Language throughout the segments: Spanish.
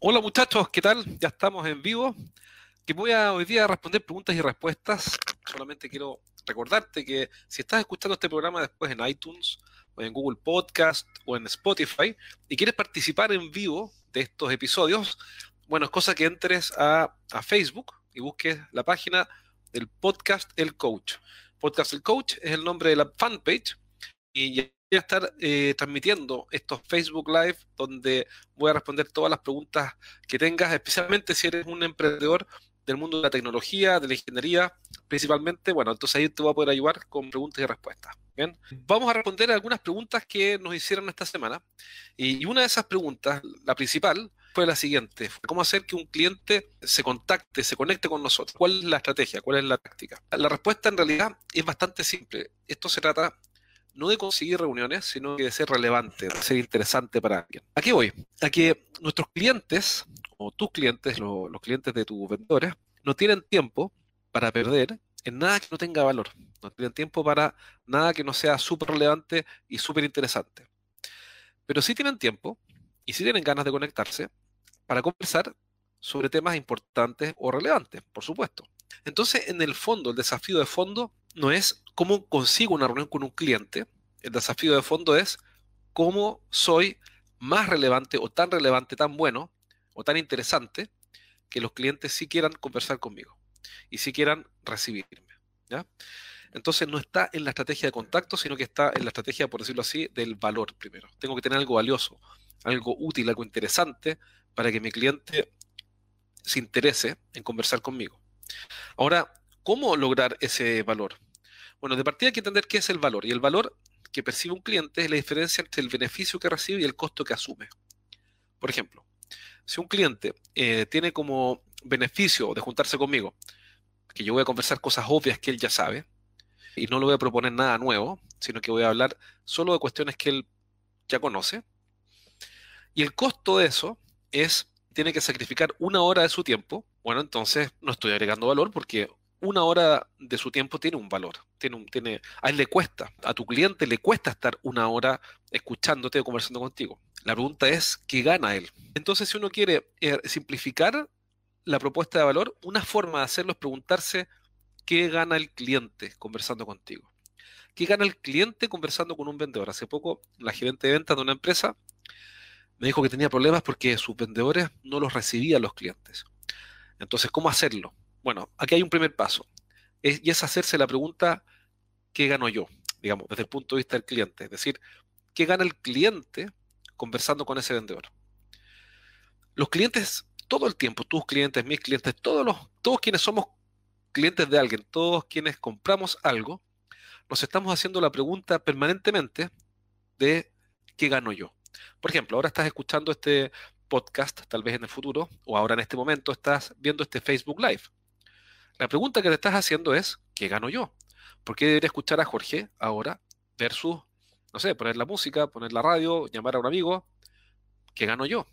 Hola muchachos, ¿qué tal? Ya estamos en vivo. Que voy a hoy día a responder preguntas y respuestas. Solamente quiero recordarte que si estás escuchando este programa después en iTunes o en Google Podcast o en Spotify y quieres participar en vivo de estos episodios, bueno, es cosa que entres a, a Facebook y busques la página del podcast El Coach. Podcast El Coach es el nombre de la fanpage y ya a estar eh, transmitiendo estos Facebook Live donde voy a responder todas las preguntas que tengas, especialmente si eres un emprendedor del mundo de la tecnología, de la ingeniería, principalmente. Bueno, entonces ahí te voy a poder ayudar con preguntas y respuestas. Bien, vamos a responder algunas preguntas que nos hicieron esta semana. Y una de esas preguntas, la principal, fue la siguiente: ¿Cómo hacer que un cliente se contacte, se conecte con nosotros? ¿Cuál es la estrategia? ¿Cuál es la táctica? La respuesta en realidad es bastante simple. Esto se trata no de conseguir reuniones, sino de ser relevante, de ser interesante para alguien. ¿A qué voy? A que nuestros clientes, o tus clientes, los clientes de tus vendedores, no tienen tiempo para perder en nada que no tenga valor. No tienen tiempo para nada que no sea súper relevante y súper interesante. Pero sí tienen tiempo y sí tienen ganas de conectarse para conversar sobre temas importantes o relevantes, por supuesto. Entonces, en el fondo, el desafío de fondo no es cómo consigo una reunión con un cliente, el desafío de fondo es cómo soy más relevante o tan relevante, tan bueno o tan interesante que los clientes sí quieran conversar conmigo y sí quieran recibirme. Entonces no está en la estrategia de contacto, sino que está en la estrategia, por decirlo así, del valor primero. Tengo que tener algo valioso, algo útil, algo interesante para que mi cliente se interese en conversar conmigo. Ahora, ¿cómo lograr ese valor? Bueno, de partida hay que entender qué es el valor. Y el valor que percibe un cliente es la diferencia entre el beneficio que recibe y el costo que asume. Por ejemplo, si un cliente eh, tiene como beneficio de juntarse conmigo, que yo voy a conversar cosas obvias que él ya sabe, y no le voy a proponer nada nuevo, sino que voy a hablar solo de cuestiones que él ya conoce, y el costo de eso es, tiene que sacrificar una hora de su tiempo, bueno, entonces no estoy agregando valor porque una hora de su tiempo tiene un valor. Tiene a él le cuesta, a tu cliente le cuesta estar una hora escuchándote o conversando contigo. La pregunta es, ¿qué gana él? Entonces, si uno quiere eh, simplificar la propuesta de valor, una forma de hacerlo es preguntarse, ¿qué gana el cliente conversando contigo? ¿Qué gana el cliente conversando con un vendedor? Hace poco, la gerente de ventas de una empresa me dijo que tenía problemas porque sus vendedores no los recibían los clientes. Entonces, ¿cómo hacerlo? Bueno, aquí hay un primer paso. y es hacerse la pregunta, ¿qué gano yo? Digamos, desde el punto de vista del cliente. Es decir, ¿qué gana el cliente conversando con ese vendedor? Los clientes, todo el tiempo, tus clientes, mis clientes, todos, los, todos quienes somos clientes de alguien, todos quienes compramos algo, nos estamos haciendo la pregunta permanentemente de ¿qué gano yo? Por ejemplo, ahora estás escuchando este podcast, tal vez en el futuro, o ahora en este momento estás viendo este Facebook Live. La pregunta que te estás haciendo es, ¿qué gano yo? ¿Por qué debería escuchar a Jorge ahora versus, no sé, poner la música, poner la radio, llamar a un amigo? ¿Qué gano yo?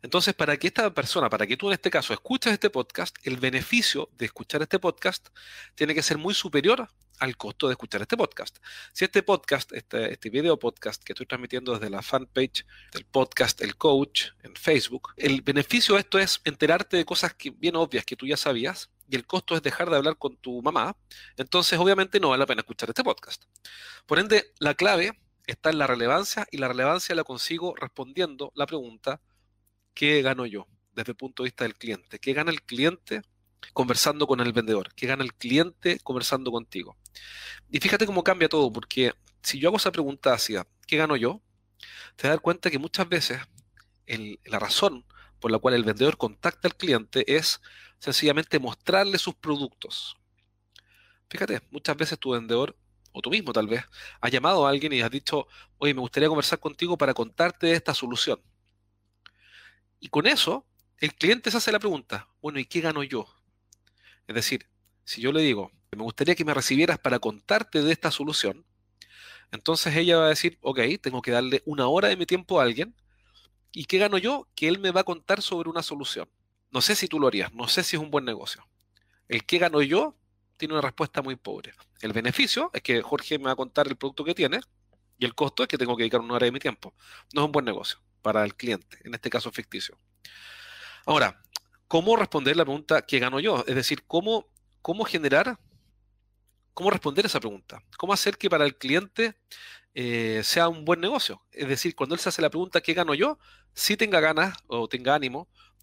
Entonces, para que esta persona, para que tú en este caso escuches este podcast, el beneficio de escuchar este podcast tiene que ser muy superior al costo de escuchar este podcast. Si este podcast, este, este video podcast que estoy transmitiendo desde la fanpage del podcast El Coach en Facebook, el beneficio de esto es enterarte de cosas que, bien obvias que tú ya sabías y el costo es dejar de hablar con tu mamá, entonces obviamente no vale la pena escuchar este podcast. Por ende, la clave está en la relevancia y la relevancia la consigo respondiendo la pregunta, ¿qué gano yo? Desde el punto de vista del cliente. ¿Qué gana el cliente conversando con el vendedor? ¿Qué gana el cliente conversando contigo? Y fíjate cómo cambia todo, porque si yo hago esa pregunta hacia ¿qué gano yo? Te das cuenta que muchas veces la razón por la cual el vendedor contacta al cliente es sencillamente mostrarle sus productos. Fíjate, muchas veces tu vendedor, o tú mismo tal vez, ha llamado a alguien y has dicho, oye, me gustaría conversar contigo para contarte de esta solución. Y con eso, el cliente se hace la pregunta, bueno, ¿y qué gano yo? Es decir, si yo le digo, me gustaría que me recibieras para contarte de esta solución, entonces ella va a decir, ok, tengo que darle una hora de mi tiempo a alguien, ¿y qué gano yo? Que él me va a contar sobre una solución. No sé si tú lo harías, no sé si es un buen negocio. El qué gano yo tiene una respuesta muy pobre. El beneficio es que Jorge me va a contar el producto que tiene y el costo es que tengo que dedicar una hora de mi tiempo. No es un buen negocio. para el cliente, en este caso ficticio. Ahora, ¿cómo responder la pregunta ¿qué gano yo? Es decir, ¿cómo, cómo generar, cómo responder esa pregunta? ¿Cómo hacer que para el cliente eh, sea un buen negocio? Es decir, cuando él se hace la pregunta ¿qué gano yo? Sí tenga ganas o tenga ánimo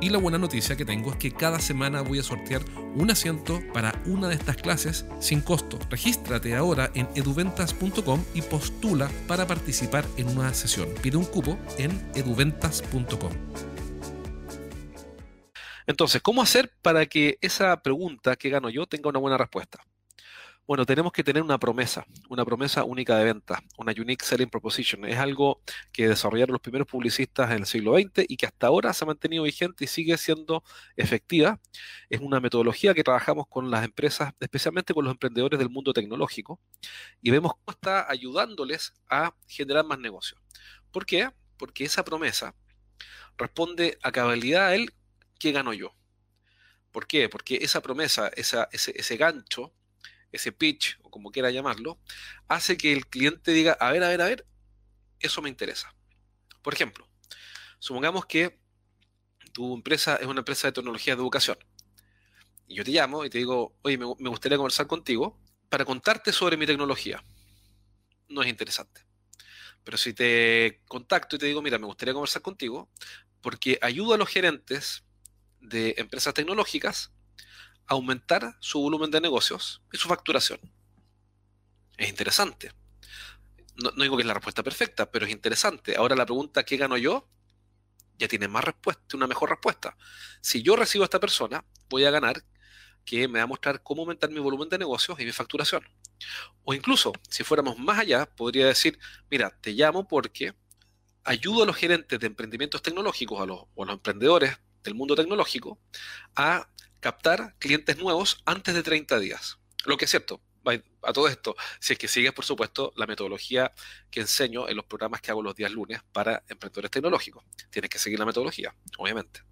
Y la buena noticia que tengo es que cada semana voy a sortear un asiento para una de estas clases sin costo. Regístrate ahora en eduventas.com y postula para participar en una sesión. Pide un cupo en eduventas.com. Entonces, ¿cómo hacer para que esa pregunta que gano yo tenga una buena respuesta? Bueno, tenemos que tener una promesa, una promesa única de venta, una Unique Selling Proposition. Es algo que desarrollaron los primeros publicistas en el siglo XX y que hasta ahora se ha mantenido vigente y sigue siendo efectiva. Es una metodología que trabajamos con las empresas, especialmente con los emprendedores del mundo tecnológico, y vemos cómo está ayudándoles a generar más negocios. ¿Por qué? Porque esa promesa responde a cabalidad a él, ¿qué gano yo? ¿Por qué? Porque esa promesa, ese, ese gancho, ese pitch, o como quiera llamarlo, hace que el cliente diga, a ver, a ver, a ver, eso me interesa. Por ejemplo, supongamos que tu empresa es una empresa de tecnología de educación. Y yo te llamo y te digo, oye, me, gustaría conversar contigo para contarte sobre mi tecnología. No es interesante. Pero si te contacto y te digo, mira, me gustaría conversar contigo porque ayuda a los gerentes de empresas tecnológicas aumentar su volumen de negocios y su facturación. Es interesante. No, digo que es la respuesta perfecta, pero es interesante. Ahora la pregunta, ¿qué gano yo? Ya tiene más respuesta, una mejor respuesta. Si yo recibo a esta persona, voy a ganar que me va a mostrar cómo aumentar mi volumen de negocios y mi facturación. O incluso, si fuéramos más allá, podría decir, mira, te llamo porque ayudo a los gerentes de emprendimientos tecnológicos, a los, o a los emprendedores del mundo tecnológico, a captar clientes nuevos antes de 30 días. Lo que es cierto, a todo esto, si es que sigues, por supuesto, la metodología que enseño en los programas que hago los días lunes para emprendedores tecnológicos. Tienes que seguir la metodología, obviamente.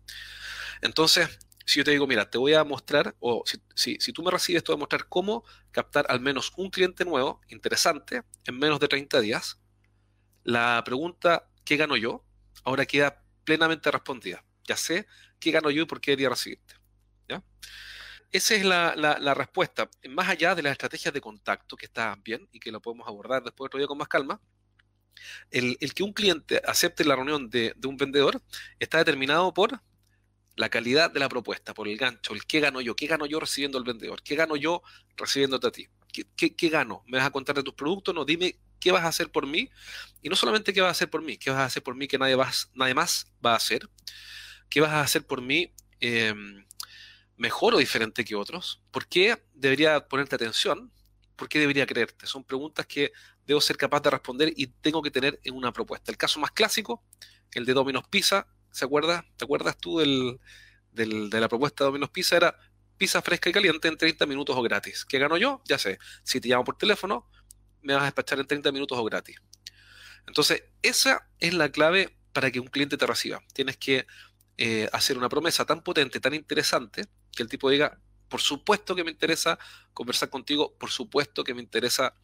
Entonces, si yo te digo, mira, te voy a mostrar, o si, si, tú me recibes, te voy a mostrar cómo captar al menos un cliente nuevo, interesante, en menos de 30 días, la pregunta, ¿qué gano yo? Ahora queda plenamente respondida. Ya sé qué gano yo y por qué debería recibirte. Esa es la, respuesta. Más allá de las estrategias de contacto, que están bien y que lo podemos abordar después otro día con más calma, el, que un cliente acepte la reunión de, un vendedor está determinado por la calidad de la propuesta, por el gancho, el qué gano yo, qué gano yo recibiendo al vendedor, qué gano yo recibiéndote a ti, qué, gano, me vas a contar de tus productos, no, dime qué vas a hacer por mí, y no solamente qué vas a hacer por mí, qué vas a hacer por mí que nadie, nadie más va a hacer, qué vas a hacer por mí em, mejor o diferente que otros? ¿Por qué debería ponerte atención? ¿Por qué debería creerte? Son preguntas que debo ser capaz de responder y tengo que tener en una propuesta. El caso más clásico, el de Domino's Pizza, ¿se acuerda? ¿Te acuerdas tú del, de la propuesta de Domino's Pizza? Era pizza fresca y caliente en 30 minutos o gratis. ¿Qué gano yo? Ya sé. Si te llamo por teléfono, me vas a despachar en 30 minutos o gratis. Entonces, esa es la clave para que un cliente te reciba. Tienes que eh, hacer una promesa tan potente, tan interesante, que el tipo diga, por supuesto que me interesa conversar contigo, por supuesto que me interesa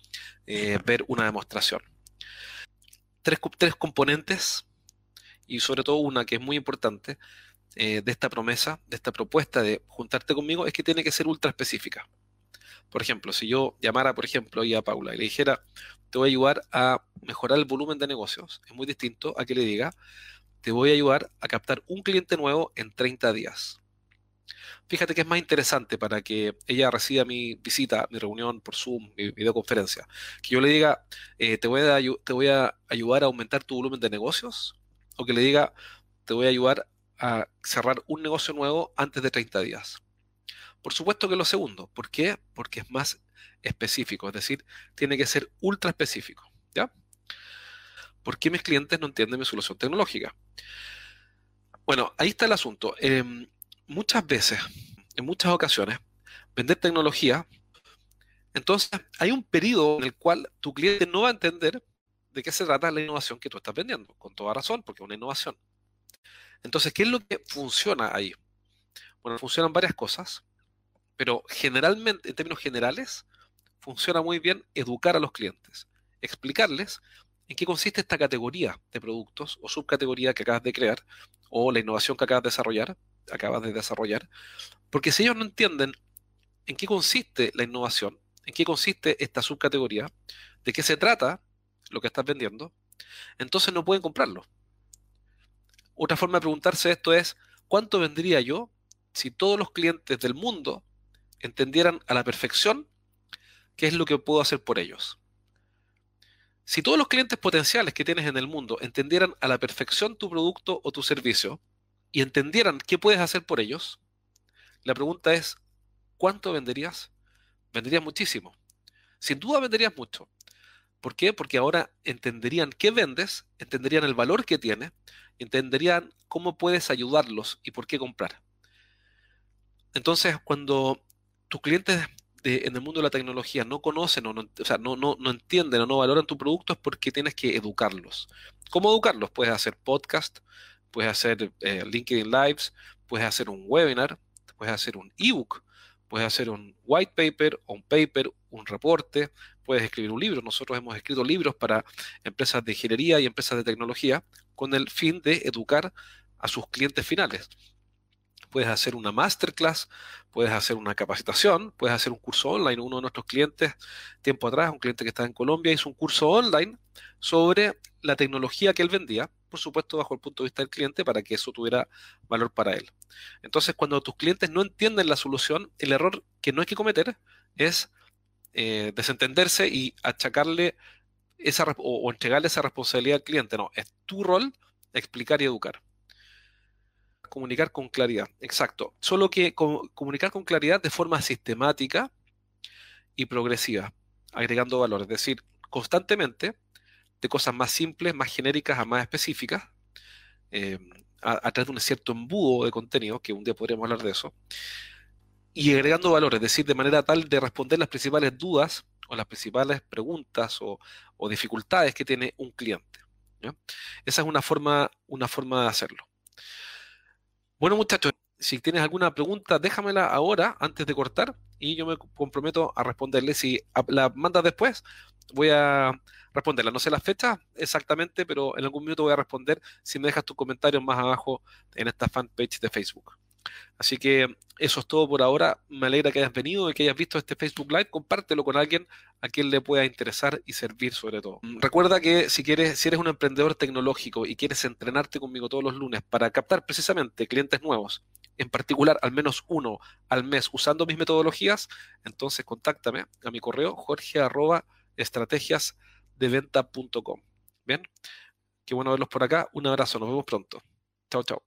eh, ver una demostración. Tres, tres, componentes y sobre todo una que es muy importante eh, de esta promesa, de esta propuesta de juntarte conmigo, es que tiene que ser ultra específica. Por ejemplo, si yo llamara, por ejemplo, a Paula y le dijera, te voy a ayudar a mejorar el volumen de negocios, es muy distinto a que le diga, te voy a ayudar a captar un cliente nuevo en 30 días. Fíjate que es más interesante para que ella reciba mi visita, mi reunión por Zoom, mi videoconferencia. Que yo le diga, eh, te, voy a, te voy a ayudar a aumentar tu volumen de negocios. O que le diga, te voy a ayudar a cerrar un negocio nuevo antes de 30 días. Por supuesto que lo segundo. ¿Por qué? Porque es más específico. Es decir, tiene que ser ultra específico. ¿Ya? ¿Por qué mis clientes no entienden mi solución tecnológica? Bueno, ahí está el asunto. Em, muchas veces, en muchas ocasiones, vender tecnología, entonces hay un periodo en el cual tu cliente no va a entender de qué se trata la innovación que tú estás vendiendo, con toda razón, porque es una innovación. Entonces, ¿qué es lo que funciona ahí? Bueno, funcionan varias cosas, pero generalmente, en términos generales, funciona muy bien educar a los clientes, explicarles en qué consiste esta categoría de productos o subcategoría que acabas de crear o la innovación que acabas de desarrollar, acabas de desarrollar, porque si ellos no entienden en qué consiste la innovación, en qué consiste esta subcategoría, de qué se trata lo que estás vendiendo, entonces no pueden comprarlo. Otra forma de preguntarse esto es, ¿cuánto vendría yo si todos los clientes del mundo entendieran a la perfección qué es lo que puedo hacer por ellos? Si todos los clientes potenciales que tienes en el mundo entendieran a la perfección tu producto o tu servicio y entendieran qué puedes hacer por ellos, la pregunta es, ¿cuánto venderías? Venderías muchísimo. Sin duda venderías mucho. ¿Por qué? Porque ahora entenderían qué vendes, entenderían el valor que tiene, entenderían cómo puedes ayudarlos y por qué comprar. Entonces, cuando tus clientes en el mundo de la tecnología no conocen o no, o sea, no, no, no, entienden o no valoran tu producto es porque tienes que educarlos. ¿Cómo educarlos? Puedes hacer podcast, puedes hacer eh, LinkedIn Lives, puedes hacer un webinar, puedes hacer un ebook, puedes hacer un white paper un paper, un reporte, puedes escribir un libro. Nosotros hemos escrito libros para empresas de ingeniería y empresas de tecnología con el fin de educar a sus clientes finales. Puedes hacer una masterclass, puedes hacer una capacitación, puedes hacer un curso online. Uno de nuestros clientes, tiempo atrás, un cliente que está en Colombia, hizo un curso online sobre la tecnología que él vendía, por supuesto bajo el punto de vista del cliente, para que eso tuviera valor para él. Entonces, cuando tus clientes no entienden la solución, el error que no hay que cometer es eh, desentenderse y achacarle esa o, entregarle esa responsabilidad al cliente. No, es tu rol explicar y educar. Comunicar con claridad, exacto. Solo que comunicar con claridad de forma sistemática y progresiva, agregando valor. Es decir, constantemente, de cosas más simples, más genéricas a más específicas, eh, a, través de un cierto embudo de contenido, que un día podríamos hablar de eso, y agregando valor, es decir, de manera tal de responder las principales dudas o las principales preguntas o, dificultades que tiene un cliente. Esa es una forma, una forma de hacerlo. Bueno, muchachos, si tienes alguna pregunta, déjamela ahora, antes de cortar, y yo me comprometo a responderle. Si la mandas después, voy a responderla. No sé la fecha exactamente, pero en algún minuto voy a responder si me dejas tus comentarios más abajo en esta fanpage de Facebook. Así que eso es todo por ahora. Me alegra que hayas venido y que hayas visto este Facebook Live. Compártelo con alguien a quien le pueda interesar y servir sobre todo. Mm, recuerda que si quieres, si eres un emprendedor tecnológico y quieres entrenarte conmigo todos los lunes para captar precisamente clientes nuevos, en particular al menos uno al mes usando mis metodologías, entonces contáctame a mi correo jorge Bien, qué bueno verlos por acá. Un abrazo, nos vemos pronto. Chao, chao.